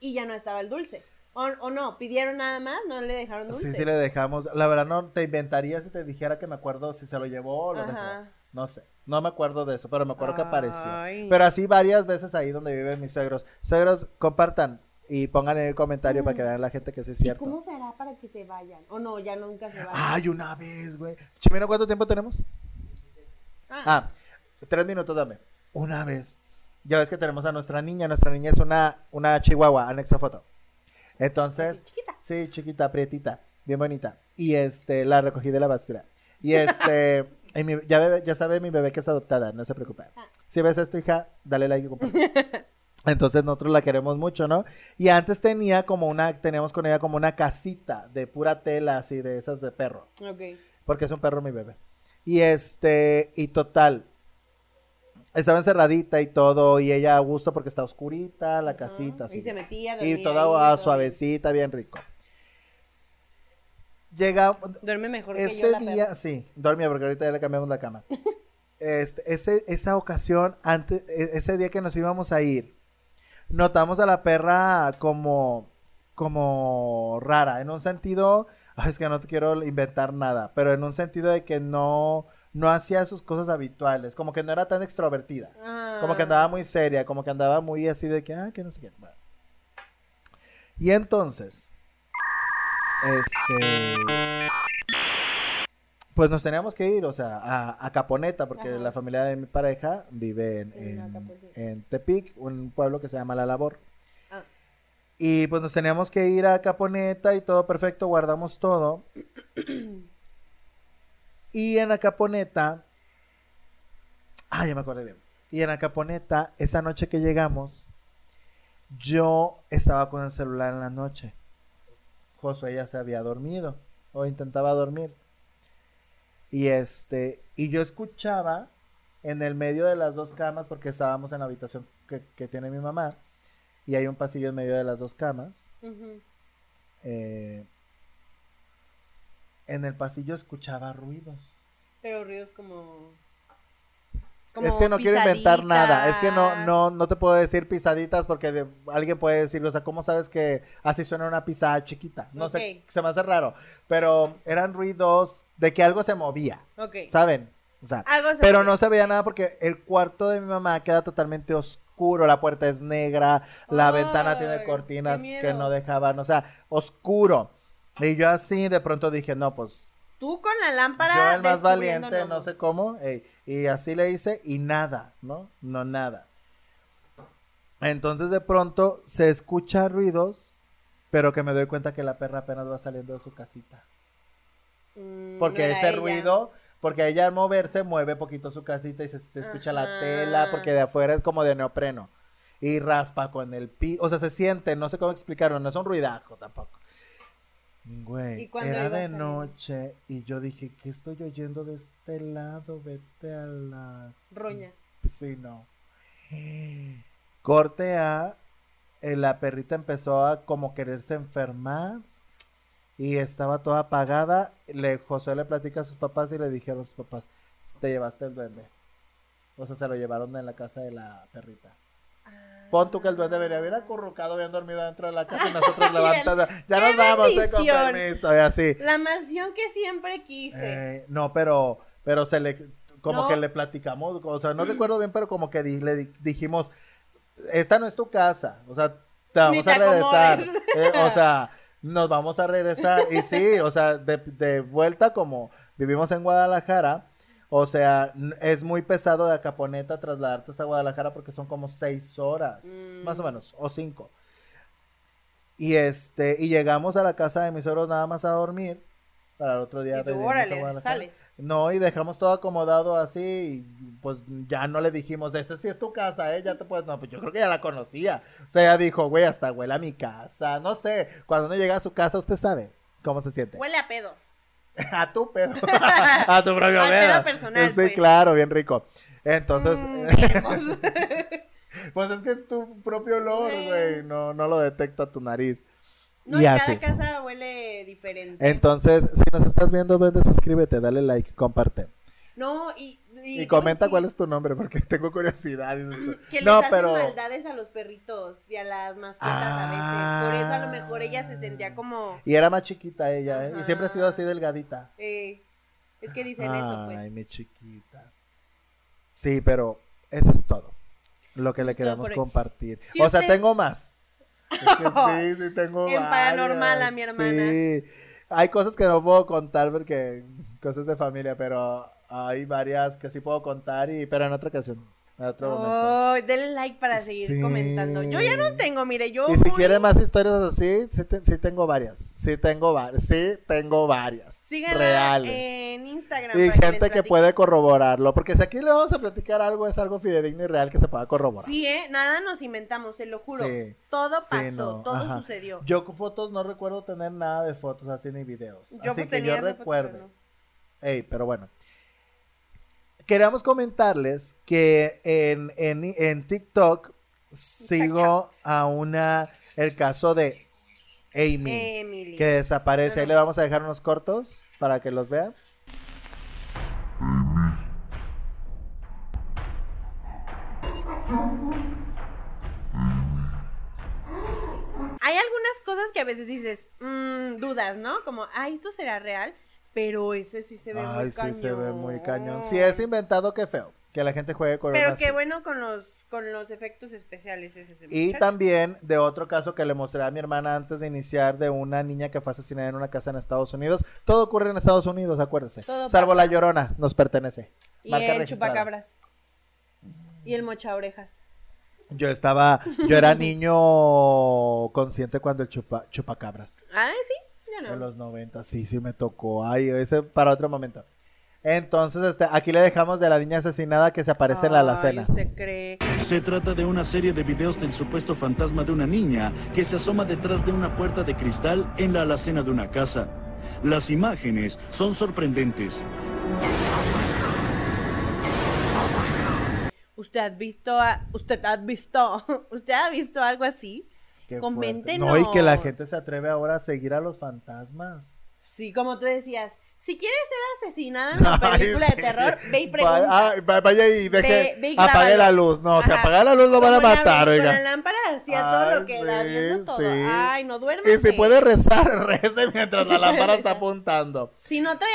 Y ya no estaba el dulce. O, o no, pidieron nada más, no le dejaron dulce. Sí, sí le dejamos. La verdad no te inventaría si te dijera que me acuerdo si se lo llevó o lo Ajá. dejó. No sé. No me acuerdo de eso, pero me acuerdo que apareció. Pero así varias veces ahí donde viven mis suegros. Suegros, compartan y pongan en el comentario para que vean la gente que sí es ¿Y cierto. cómo será para que se vayan? O no, ya nunca se van. Ay, una vez, güey. Chimeno, ¿cuánto tiempo tenemos? Ah, Ah, tres minutos, dame. Una vez. Ya ves que tenemos a nuestra niña. Nuestra niña es una, una chihuahua, anexo foto. Entonces, Así, chiquita. Sí, chiquita, prietita, bien bonita. Y este, la recogí de la basura. Y este, *laughs* y mi- ya, bebé- ya sabe mi bebé que es adoptada, no se preocupe. Ah. Si ves esto, hija, dale like y comparte. *laughs* Entonces nosotros la queremos mucho, ¿no? Y antes tenía como una, teníamos con ella como una casita de pura tela, así de esas de perro. Ok. Porque es un perro mi bebé. Y este, y total. Estaba encerradita y todo, y ella a gusto porque está oscurita, la casita, así. Y se metía, Y dormía toda ahí, ah, suavecita, bien rico. Llega Duerme mejor que yo ese día, sí, dormía porque ahorita ya le cambiamos la cama. *laughs* este, ese, esa ocasión, antes, e- ese día que nos íbamos a ir, notamos a la perra como, como rara, en un sentido, es que no te quiero inventar nada, pero en un sentido de que no, no hacía sus cosas habituales, como que no era tan extrovertida. Como que Ah. andaba muy seria, como que andaba muy así de que, ah, que no sé qué. Bueno. Y entonces, este, pues nos teníamos que ir, o sea, a, a Caponeta, porque Ajá. la familia de mi pareja vive en, En en- Acapulco. en Tepic, un pueblo que se llama La Labor. Ah. Y pues nos teníamos que ir a Caponeta y todo perfecto, guardamos todo. *clears throat* y en Acaponeta, ah, ya me acordé bien. Y en Acaponeta, esa noche que llegamos, yo estaba con el celular en la noche. Josué ya se había dormido o intentaba dormir. Y este, y yo escuchaba en el medio de las dos camas, porque estábamos en la habitación que, que tiene mi mamá, y hay un pasillo en medio de las dos camas. Eh, en el pasillo escuchaba ruidos. Pero ruidos como. Es que no quiero inventar nada. Es que no, no, no te puedo decir pisaditas porque de- alguien puede decir, o sea, ¿cómo sabes que así suena una pisada chiquita? No sé, Ok. se me hace raro. Pero eran ruidos de que algo se movía, Ok. ¿saben? O sea, Algo se pero no se veía nada porque el cuarto de mi mamá queda totalmente oscuro, la puerta es negra, la Ay, ventana tiene cortinas que no dejaban, o sea, oscuro. Y yo así de pronto dije, no, pues Tú con la lámpara. yo el más valiente, no sé cómo, ey, y así le hice y nada, ¿no? No nada. Entonces de pronto se escucha ruidos, pero que me doy cuenta que la perra apenas va saliendo de su casita. Mm, Porque no ese ella. ruido, porque ella al moverse mueve poquito su casita y se, se escucha la tela, porque de afuera es como de neopreno. Y raspa con el pi, o sea, se siente, no sé cómo explicarlo, no es un ruidajo tampoco. Güey, ¿Y cuándo era de noche y yo dije, ¿qué estoy oyendo de este lado? Vete a la... Roña. Sí, no. Corte A, eh, la perrita empezó a como quererse enfermar y estaba toda apagada. Le, José le platica a sus papás y le dijeron a sus papás, te llevaste el duende. O sea, se lo llevaron en la casa de la perrita. Pon tú que el duende venía bien acurrucado, bien dormido dentro de la casa y *laughs* nosotros levantando. Ya ¡Qué nos vamos, eh, con permiso, y así. La mansión que siempre quise. Eh, no, pero, pero se le, como No. que le platicamos, o sea, no recuerdo bien, pero como que di- le di- dijimos, esta no es tu casa, o sea, te vamos te a regresar. *laughs* Eh, o sea, *laughs* nos vamos a regresar, y sí, o sea, de, de vuelta como vivimos en Guadalajara, o sea, es muy pesado de Acaponeta trasladarte hasta Guadalajara porque son como seis horas, Mm. más o menos, o cinco. Y este, y llegamos a la casa de mis suegros nada más a dormir. Para el otro día Y tú, a órale, sales. No, y dejamos todo acomodado así. Y pues ya no le dijimos, este sí es tu casa, ¿eh? Ya te puedes. No, pues yo creo que ya la conocía. O sea, ella dijo, güey, hasta huele a mi casa. No sé, cuando uno llega a su casa, usted sabe cómo se siente. Huele a pedo. *laughs* a tu pedo. *laughs* a tu propio Al pedo. pedo personal, Sí, pues. claro, bien rico. Entonces, Mm, *laughs* pues es que es tu propio olor, güey. No, no lo detecta tu nariz. no, y y así. cada casa huele diferente. Entonces, si nos estás viendo, duende, suscríbete, dale like, comparte. no, y. Y comenta sí, cuál es tu nombre, porque *laughs* tengo curiosidad. Que les no, hacen pero. maldades a los perritos y a las mascotas a veces. Por eso a lo mejor ella se sentía como. Y era más chiquita ella, ¿eh? Y siempre ha sido así delgadita. eh, es que dicen eso, Ay, pues. mi chiquita. Sí, pero eso es todo. Lo que le queremos compartir. Si o sea, tengo más. Es que *laughs* sí, sí tengo En paranormal a mi varias. hermana. Sí. Hay cosas que no puedo contar porque cosas de familia, pero hay varias que sí puedo contar y pero en otra ocasión, en otro momento. Oh, denle like para seguir Sí. comentando. Yo ya no tengo, mire, yo. Y si muy- quieren más historias así, sí, te- sí tengo varias. Sí tengo varias. Sí tengo varias. Síganla reales. en Instagram. Y gente que puede corroborarlo. Porque si aquí le vamos a platicar algo, es algo fidedigno y real que se pueda corroborar. Sí, ¿eh? Nada nos inventamos, se lo juro. Sí. Todo pasó, no, todo ajá. sucedió. Yo con fotos no recuerdo tener nada de fotos así ni videos. Yo, así pues, que yo no. Ey, pero bueno. Queríamos comentarles que en, en, en TikTok sigo a una, el caso de Amy, Emily. que desaparece. Ahí le vamos a dejar unos cortos para que los vean. Hay algunas cosas que a veces dices, mm, dudas, ¿no? Como, ay, esto será real, pero ese sí se ve muy Ay, sí cañón. se ve muy cañón. Si es inventado, qué feo. Que la gente juegue con Pero qué bueno con los, con los efectos especiales ese, ese Y muchacho. también de otro caso que le mostré a mi hermana antes de iniciar de una niña que fue asesinada en una casa en Estados Unidos. Todo ocurre en Estados Unidos, acuérdese. Todo Salvo pasa. la llorona, nos pertenece. Y Marca el registrada. chupacabras. Y el mocha orejas. Yo estaba, yo era *laughs* niño consciente cuando el chupa, chupacabras. Ay, sí, no. los 90, sí, sí me tocó. Ay, ese para otro momento. Entonces, este, aquí le dejamos de la niña asesinada que se aparece en la alacena. ¿usted cree? Se trata de una serie de videos del supuesto fantasma de una niña que se asoma detrás de una puerta de cristal en la alacena de una casa. Las imágenes son sorprendentes. ¿Usted ha visto, a- usted ha visto, *laughs* usted ha visto algo así? Qué fuerte. Coméntenos. No, y que la gente se atreve ahora a seguir a los fantasmas. Sí, como tú decías, si quieres ser asesinada en *laughs* una película de terror, ve y Va- pregunta. ah, va- vaya y deje, Ve- ve y apague la luz. No, si Ajá. apaga la luz lo van a matar, Con la oiga. lámpara hacía todo lo que da viendo todo. sí. Ay, no duerme. Y si puede rezar, *laughs* rece mientras la lámpara está apuntando. Si no trae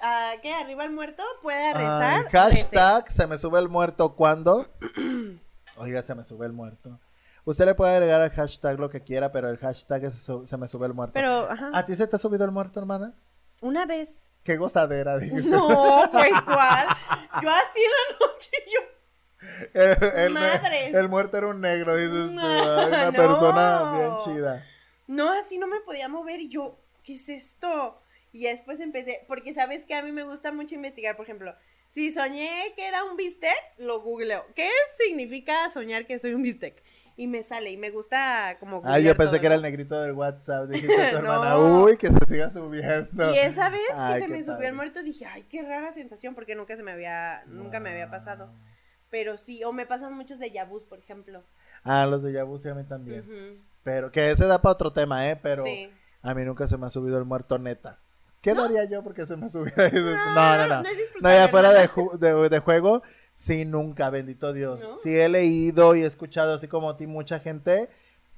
a, ¿qué? arriba el muerto, puede rezar. Ay, hashtag se me sube el muerto cuando. *clears throat* Oiga, se me sube el muerto. Usted le puede agregar al hashtag lo que quiera, pero el hashtag es se me sube el muerto. Pero, ajá. ¿A ti se te ha subido el muerto, hermana? Una vez. Qué gozadera, dijiste. No, pues *laughs* ¿cuál? Yo así en la noche, yo. El, el- Madres. el muerto era un negro, dices tú. Ay, una no. persona bien chida. No, así no me podía mover y yo, ¿qué es esto? Y después empecé, porque sabes que a mí me gusta mucho investigar, por ejemplo, si soñé que era un bistec, lo googleo. ¿Qué significa soñar que soy un bistec? Y me sale, y me gusta como Ay, yo pensé todo, que era ¿no? el negrito del WhatsApp. Dijiste *laughs* a tu No. hermana, uy, que se siga subiendo. Y esa vez que se me subió el muerto, dije, ay, qué rara sensación, porque nunca se me había, nunca me había pasado. Pero sí, o me pasan muchos de vus, por ejemplo. Ah, los de Yabu sí a mí también. Pero que ese da para otro tema, ¿eh? Pero Sí. a mí nunca se me ha subido el muerto neta. ¿Qué daría yo porque se me subiera? *laughs* No, no, no, no. no No, ya fuera de, ju- de, de juego, sí, nunca, bendito Dios. ¿No? Sí he leído y he escuchado, así como a ti, mucha gente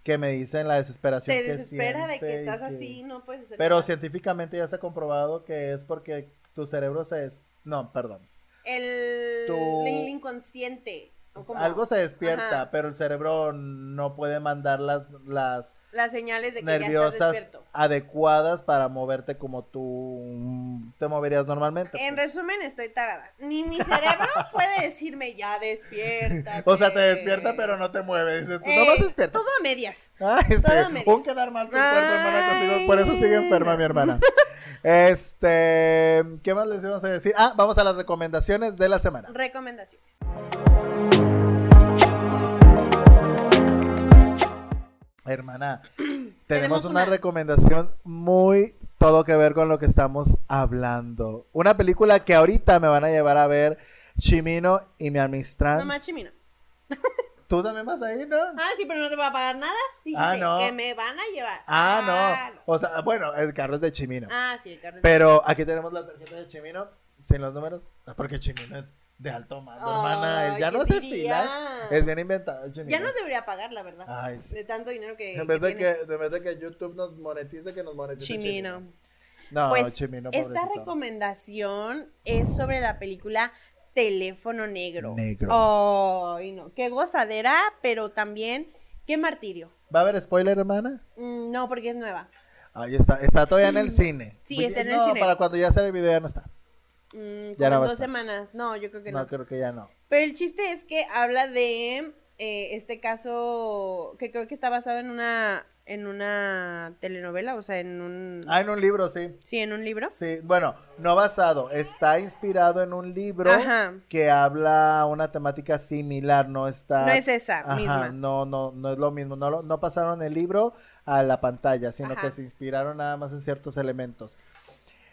que me dicen la desesperación Te que desespera de que estás que- así, no puedes hacer Pero nada. científicamente ya se ha comprobado que es porque tu cerebro se... Es... No, perdón. El, Tu- el inconsciente. Como Algo se despierta, Ajá. pero el cerebro no puede mandar las, las las señales de que ya estás nerviosas adecuadas para moverte como tú te moverías normalmente. En pues. resumen, estoy tarada. Ni mi cerebro *laughs* puede decirme ya despierta. O sea, te despierta, pero no te mueve. Dices, tú no Eh, vas despierta. Todo a medias. Ay, sí. todo a medias. Un quedar mal tu cuerpo, hermana, contigo. Por eso sigue enferma mi hermana. *laughs* Este, ¿qué más les íbamos a decir? Ah, vamos a las recomendaciones de la semana. Recomendaciones. Hermana, *clears throat* tenemos, Tenemos una, una. recomendación muy todo que ver con lo que estamos hablando. Una película que ahorita me van a llevar a ver Chimino y mi Amistrans. No más chimino. *laughs* ¿Tú también vas ahí, no? Ah, sí, pero no te va a pagar nada. Dijiste Ah, no. que me van a llevar. Ah, no. O sea, bueno, el carro es de Chimino. Ah, sí, el carro. Pero aquí tenemos la tarjeta de Chimino sin los números. Ah, Porque Chimino es de alto mando, hermana. Él Ay, ya no ¿quién se filas. Es bien inventado, Chimino. Ya nos debería pagar, la verdad. Ay, sí. De tanto dinero que. En vez, de que, en vez de que YouTube nos monetice, que nos monetice Chimino. No, pues Chimino, esta recomendación es sobre la película Teléfono Negro. Negro. Ay, no. Qué gozadera, pero también qué martirio. ¿Va a haber spoiler, hermana? Mm, no, porque es nueva. Ahí está, está todavía en el *clears throat* cine. Sí, está en el no, cine. para cuando ya sale el video ya no está. Mm, Ya no dos semanas. No, yo creo que No, no. creo que ya no. Pero el chiste es que habla de eh, este caso que creo que está basado en una en una telenovela, o sea, en un Ah, en un libro, sí. sí, en un libro. Sí, bueno, no basado, está inspirado en un libro Ajá. que habla una temática similar, no está... No es esa Ajá, misma. No, no, no es lo mismo, no, lo- no pasaron el libro a la pantalla, sino Ajá. que se inspiraron nada más en ciertos elementos.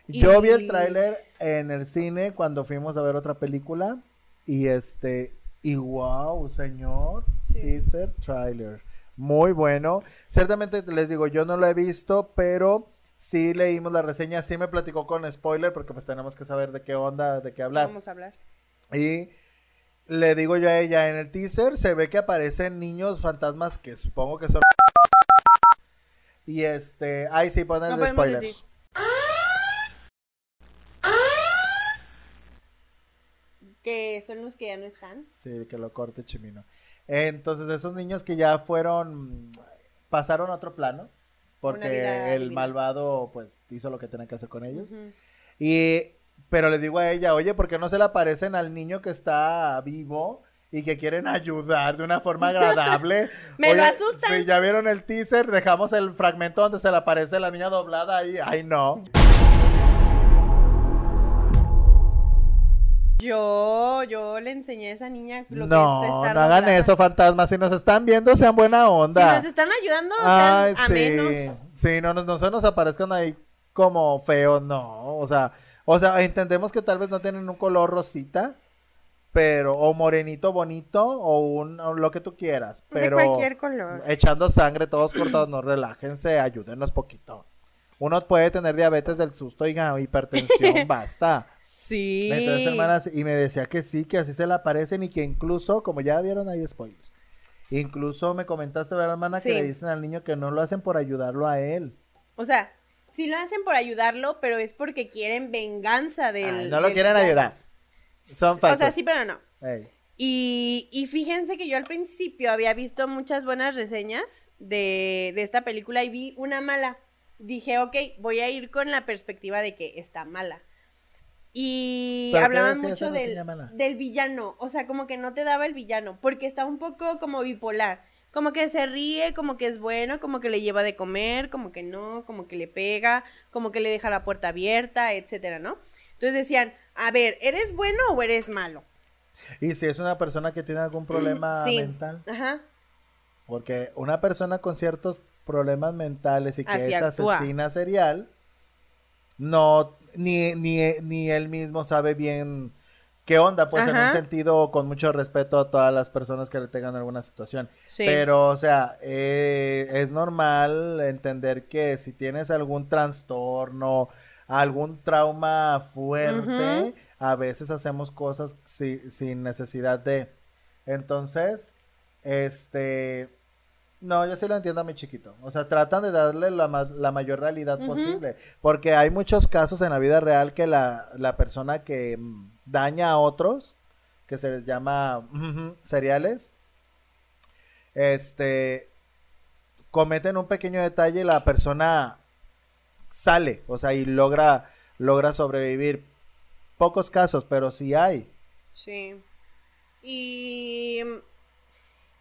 Y- Yo vi el tráiler en el cine cuando fuimos a ver otra película y este, y wow, señor, Sí. teaser trailer. Muy bueno. Ciertamente les digo, yo no lo he visto, pero sí leímos la reseña, sí me platicó con spoiler porque pues tenemos que saber de qué onda, de qué hablar. Vamos a hablar. Y le digo yo a ella, en el teaser se ve que aparecen niños fantasmas que supongo que son... *laughs* Y este, ay sí, ponen No spoilers. Que son los que ya no están. Sí, que lo corte Chimino. Entonces, esos niños que ya fueron, pasaron a otro plano, porque el divina. malvado, pues, hizo lo que tenía que hacer con ellos. Y, pero le digo a ella, oye, ¿por qué no se le aparecen al niño que está vivo y que quieren ayudar de una forma *laughs* agradable? Me lo asustan. Si ya vieron el teaser, dejamos el fragmento donde se le aparece la niña doblada ahí. Ay, no. Yo, yo le enseñé a esa niña lo no, que es estar no hagan doblada. eso, fantasmas. Si nos están viendo, sean buena Si onda. nos están ayudando, Ay, sean sí. amenos. Sí, no, no, no se nos aparezcan ahí como feos, no. O sea, o sea, entendemos que tal vez no tienen un color rosita, pero, o morenito bonito, o un, o lo que tú quieras. Pero de cualquier color. echando sangre, todos cortados, no relájense, ayúdenos poquito. Uno puede tener diabetes del susto y hipertensión, *laughs* basta. Sí. Entonces, hermanas, y me decía que sí, que así se le aparecen y que incluso, como ya vieron ahí spoilers, incluso me comentaste, ¿verdad, hermana? Que le dicen al niño que no lo hacen por ayudarlo a él. O sea, sí lo hacen por ayudarlo, pero es porque quieren venganza del. Ay, no lo quieren ayudar. Son O sea, falsos. sí, pero no. Y, y fíjense que yo al principio había visto muchas buenas reseñas de, de esta película y vi una mala. Dije, ok, voy a ir con la perspectiva de que está mala. Y ¿Pero qué hablaban mucho del, del villano. O sea, como que no te daba el villano. Porque está un poco como bipolar. Como que se ríe, como que es bueno, como que le lleva de comer, como que no, como que le pega, como que le deja la puerta abierta, etcétera, ¿no? Entonces decían, a ver, ¿eres bueno o eres malo? Y si es una persona que tiene algún problema sí. mental, Ajá. porque una persona con ciertos problemas mentales y que Así es actúa. asesina serial, no, ni, ni, ni él mismo sabe bien qué onda, pues en un sentido con mucho respeto a todas las personas que le tengan alguna situación. Sí. Pero, o sea, eh, es normal entender que si tienes algún trastorno, algún trauma fuerte, a veces hacemos cosas si- sin necesidad de. Entonces, este. No, yo sí lo entiendo a mi chiquito. O sea, tratan de darle la, ma- la mayor realidad posible. Porque hay muchos casos en la vida real que la, la persona que mm, daña a otros, que se les llama seriales, este, cometen un pequeño detalle y la persona sale, o sea, y logra, logra sobrevivir. Pocos casos, pero sí hay. Sí. Y.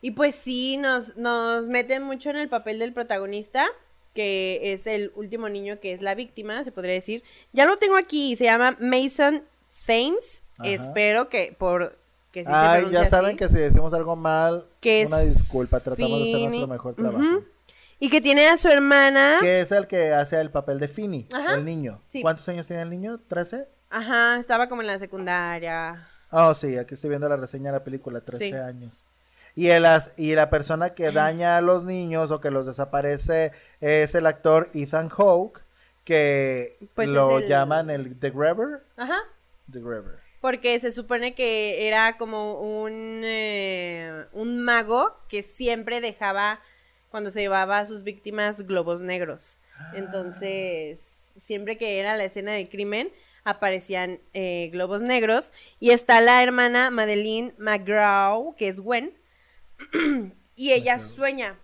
Y pues sí, nos, nos meten mucho en el papel del protagonista, que es el último niño que es la víctima, se podría decir. Ya lo tengo aquí, se llama Mason Thames. Ajá. Espero que por que sí Ay, ya saben así. que si decimos algo mal, Que una disculpa, tratamos de hacer nuestro mejor trabajo. Ujú. Y que tiene a su hermana. Que es el que hace el papel de Fini, Ajá. el niño. Sí. ¿Cuántos años tiene el niño? ¿13? Ajá, estaba como en la secundaria. Oh, sí, aquí estoy viendo la reseña de la película, 13 Sí. años. Y, el as- y la persona que daña a los niños o que los desaparece es el actor Ethan Hawke, que Pues es lo el- llaman el The Grabber. Ajá. The Grabber. Porque se supone que era como un, eh, un mago que siempre dejaba, cuando se llevaba a sus víctimas, globos negros. Entonces, siempre que era la escena del crimen, aparecían eh, globos negros. Y está la hermana Madeline McGraw, que es Gwen. *clears throat* y ella sueña.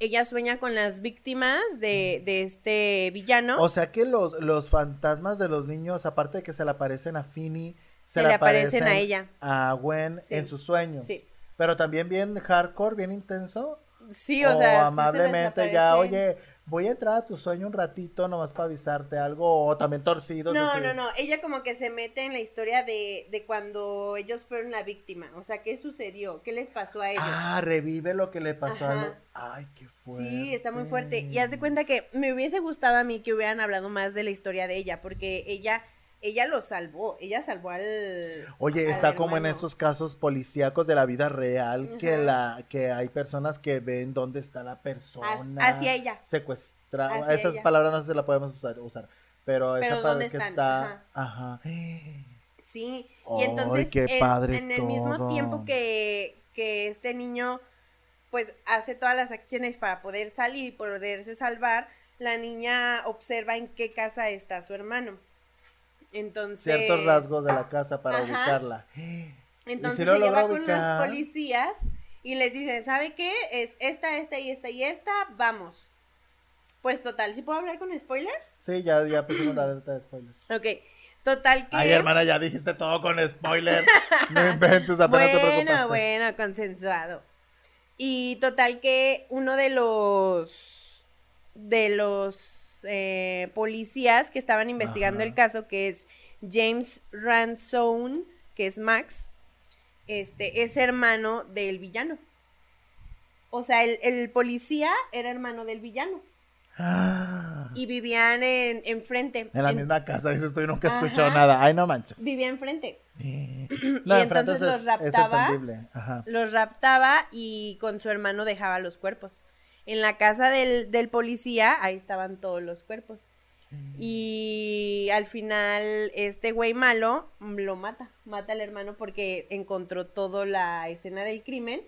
Ella sueña con las víctimas de, de este villano. O sea que los, los fantasmas de los niños, aparte de que se le aparecen a Fini, se, Se le aparecen a ella. A Gwen Sí. en sus sueños. Sí. Pero también bien hardcore, bien intenso. sí, o sea, sí se les amablemente ya, oye, voy a entrar a tu sueño un ratito nomás para avisarte algo, o también torcidos. No, así. no, no. Ella como que se mete en la historia de, de cuando ellos fueron la víctima. O sea, ¿qué sucedió? ¿Qué les pasó a ellos? Ah, revive lo que le pasó a Ajá. lo- Ay, qué fuerte. sí, está muy fuerte. Y haz de cuenta que me hubiese gustado a mí que hubieran hablado más de la historia de ella, porque ella, ella lo salvó. Ella salvó al. Oye, al está como en estos casos policíacos de la vida real que la que hay personas que ven dónde está la persona hacia ella. secuestrada. Esas ella. palabras no sé si la podemos usar, usar pero, Pero esa ¿dónde palabra que están? está, ajá. Sí, y entonces qué en, padre en el mismo todo. tiempo que, que este niño pues hace todas las acciones para poder salir y poderse salvar, la niña observa en qué casa está su hermano. Entonces, Ciertos rasgos de la casa para Ajá. ubicarla. Entonces ¿Y si se lleva con ubicar? los policías y les dice, ¿sabe qué? Es esta, esta y esta y esta, vamos. Pues total, ¿sí puedo hablar con spoilers? Sí, ya, ya pusimos la alerta de spoiler. Ok, total que... Ay, hermana, ya dijiste todo con spoiler. *laughs* No inventes, apenas te preocupaste. Bueno, bueno, consensuado. Y total que uno de los de los eh, policías que estaban investigando Ajá. el caso, que es James Ransone, que es Max, este, es hermano del villano. O sea, el, el policía era hermano del villano. Ah, Y vivían en enfrente. En la En- misma casa, dices tú y nunca he escuchado nada. Ay, no manches. Vivía enfrente. No, y entonces es- los raptaba. los raptaba y con su hermano dejaba los cuerpos. En la casa del, del policía, ahí estaban todos los cuerpos. Y al final, este güey malo mm, lo mata. Mata al hermano porque encontró toda la escena del crimen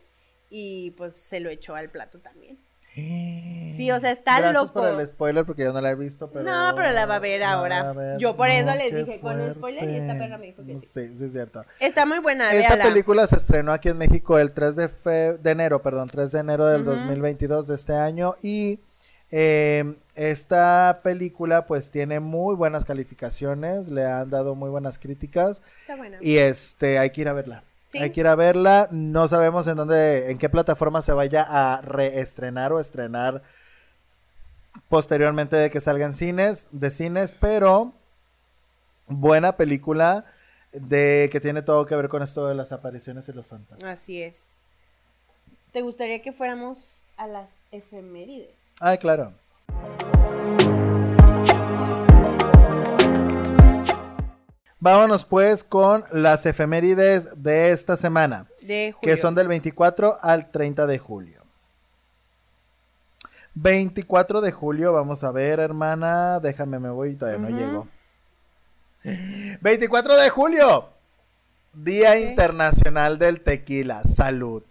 y pues se lo echó al plato también. Sí, o sea, está Gracias loco. por el spoiler porque yo no la he visto, pero... No, pero la va a ver ahora. va a ver. Yo por eso les dije, con el spoiler, y esta perra me dijo que sí. Sí, sí es cierto. Está muy buena, Esta véala. película se estrenó aquí en México el 3 de, fe- de enero, perdón, 3 de enero del Ujú. 2022 de este año y eh, esta película pues tiene muy buenas calificaciones, le han dado muy buenas críticas Está buena. y este hay que ir a verla. Sí. Hay que ir a verla, no sabemos en dónde, en qué plataforma se vaya a reestrenar o estrenar posteriormente de que salgan cines, de cines, pero buena película de que tiene todo que ver con esto de las apariciones y los fantasmas. Así es. ¿Te gustaría que fuéramos a las efemérides? Ay, claro. Vámonos pues con las efemérides de esta semana, De que julio. son del 24 al 30 de julio. 24 de julio, vamos a ver, hermana, déjame, me voy, todavía no llego. 24 de julio, Día. Internacional del Tequila. Salud.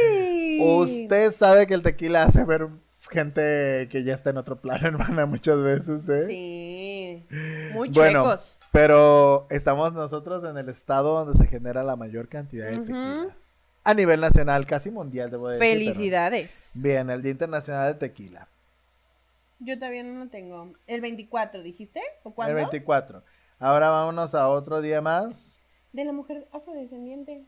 Sí. Usted sabe que el tequila hace ver gente que ya está en otro plano, *laughs* hermana, muchas veces, ¿eh? Sí. Muy Bueno, chuecos. pero estamos nosotros en el estado donde se genera la mayor cantidad de tequila. A nivel nacional, casi mundial, debo decir. pero- Felicidades. Bien, el Día Internacional de Tequila. Yo todavía no lo tengo. ¿El 24 dijiste? ¿O cuándo? El 24. Ahora vámonos a otro día más. De la mujer afrodescendiente.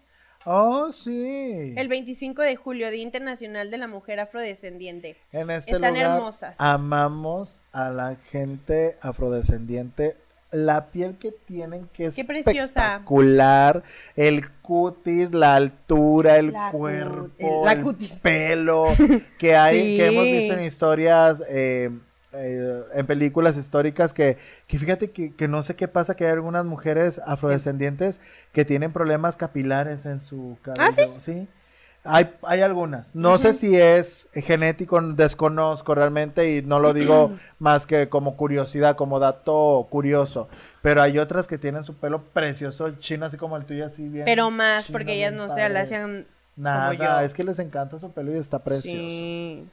Oh, sí. El 25 de julio, Día Internacional de la Mujer Afrodescendiente. En este Están lugar hermosas. amamos a la gente afrodescendiente. La piel que tienen que es Qué preciosa. espectacular, el cutis, la altura, el La cu- cuerpo, el- la el cutis. pelo *laughs* que hay, Sí. que hemos visto en historias, eh, eh, en películas históricas que, que fíjate que, que no sé qué pasa, que hay algunas mujeres afrodescendientes que tienen problemas capilares en su cabello. ¿Ah, sí? Hay, hay algunas. No sé si es genético, desconozco realmente y no lo digo *clears throat* más que como curiosidad, como dato curioso. Pero hay otras que tienen su pelo precioso, chino así como el tuyo, así bien. Pero más, chino, porque ellas no se padre. alacian Nada, como yo. es que les encanta su pelo y está precioso. Sí.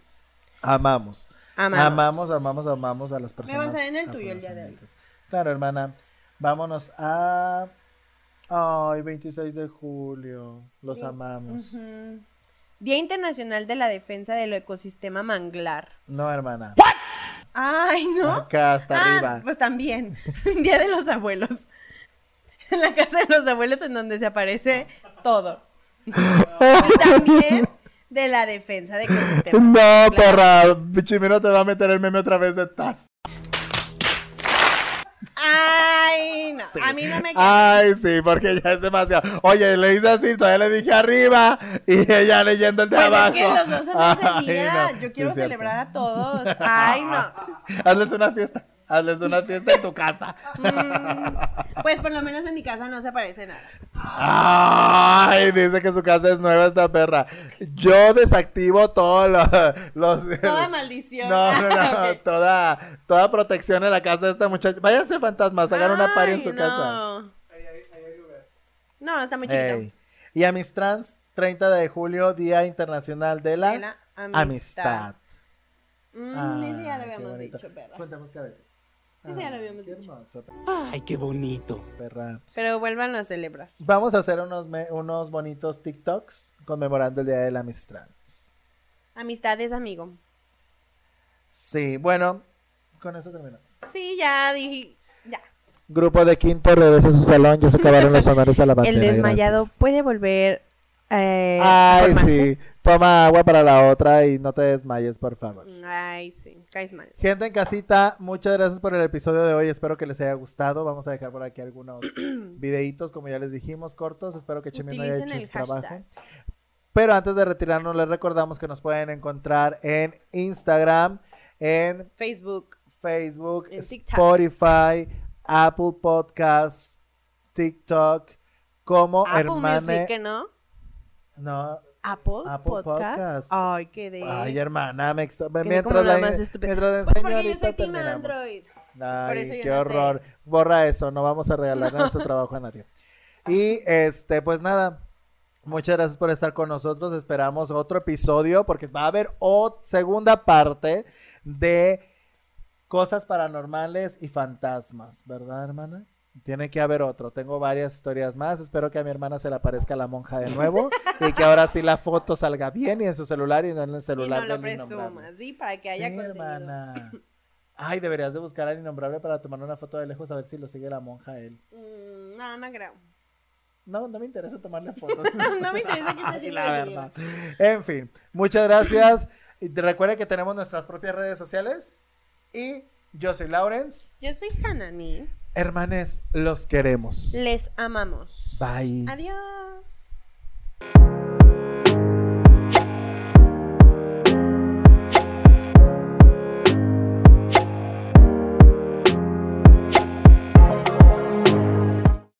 Amamos. Amamos. Amamos, amamos, amamos a las personas. vas a en el tuyo el día de hoy. Claro, hermana. Vámonos a. Ay, 26 de julio. Los amamos. Día Internacional de la Defensa del Ecosistema Manglar. No, hermana. Ay, ¿no? Acá hasta Ah, arriba. Pues también. *laughs* Día de los abuelos. En la casa de los abuelos en donde se aparece todo. *laughs* y también de la defensa de *laughs* ecosistemas. No, Claro. perra. Chimino te va a meter el meme otra vez de Taz. Ay, no. A mí no me queda. Ay, sí, porque ya es demasiado. Oye, le hice así, todavía le dije arriba y ella leyendo el de Pues abajo. es que los dos en ese Ay, día. no. Yo quiero celebrar a todos. Ay, no. *laughs* Hazles una fiesta. Hazles una fiesta en tu casa. Mm, pues por lo menos en mi casa no se parece nada. Ay, dice que su casa es nueva esta perra. Yo desactivo todos los... Toda maldición. No, no, no, toda, toda protección en la casa de esta muchacha. Váyanse fantasmas, hagan una party en su no. casa. No, está muy chiquito. Y a mis trans, 30 de julio, Día Internacional de la, De la Amistad. amistad. Mm, ese ya lo habíamos dicho, perra. Cuéntamos cabezas. Ese ya lo habíamos qué dicho. hermoso, Ay, qué bonito. perra. Pero vuelvan a celebrar. Vamos a hacer unos, me- unos bonitos TikToks conmemorando el Día de la Amistad. Amistad es amigo. Sí, bueno, con eso terminamos. Sí, ya dije. Ya. Grupo de quinto regresa a su salón, ya se acabaron los *laughs* honores a la bandera. El desmayado gracias. puede volver. Eh, Ay, sí. Toma agua para la otra y no te desmayes, por favor. Ay, sí. Caes mal. Gente en casita, muchas gracias por el episodio de hoy. Espero que les haya gustado. Vamos a dejar por aquí algunos *clears throat* videitos, como ya les dijimos, cortos. Espero que Chemi no haya hecho el su trabajo. Pero antes de retirarnos, les recordamos que nos pueden encontrar en Instagram, en Facebook. Facebook, En. Spotify, Apple Podcasts, TikTok, como Apple hermane... Music, ¿que no? No, Apple, Apple Podcast. Podcast. Ay, qué de. ay hermana, me Quedé mientras la más estúpida. mientras Pues porque yo soy team. Android. Ay, eso yo qué no sé. horror. Borra eso, no vamos a regalar nuestro *laughs* trabajo a nadie. Y este, pues nada. Muchas gracias por estar con nosotros. Esperamos otro episodio porque va a haber otra segunda parte de cosas paranormales y fantasmas, ¿verdad, hermana? Tiene que haber otro. Tengo varias historias más. Espero que a mi hermana se le aparezca la monja de nuevo y que ahora sí la foto salga bien y en su celular y no en el Y celular no lo presumas, ¿sí? Para que haya Sí, hermana. *laughs* Ay, deberías de buscar al innombrable para tomar una foto de lejos a ver si lo sigue la monja él. Mm, no, no creo. No, no me interesa tomarle *laughs* fotos. No me interesa que esté *laughs* la verdad. En fin, muchas gracias. Y recuerden que tenemos nuestras propias redes sociales. Y yo soy Lawrence. Yo soy Hanani. Hermanes, los queremos. Les amamos. Bye. Adiós.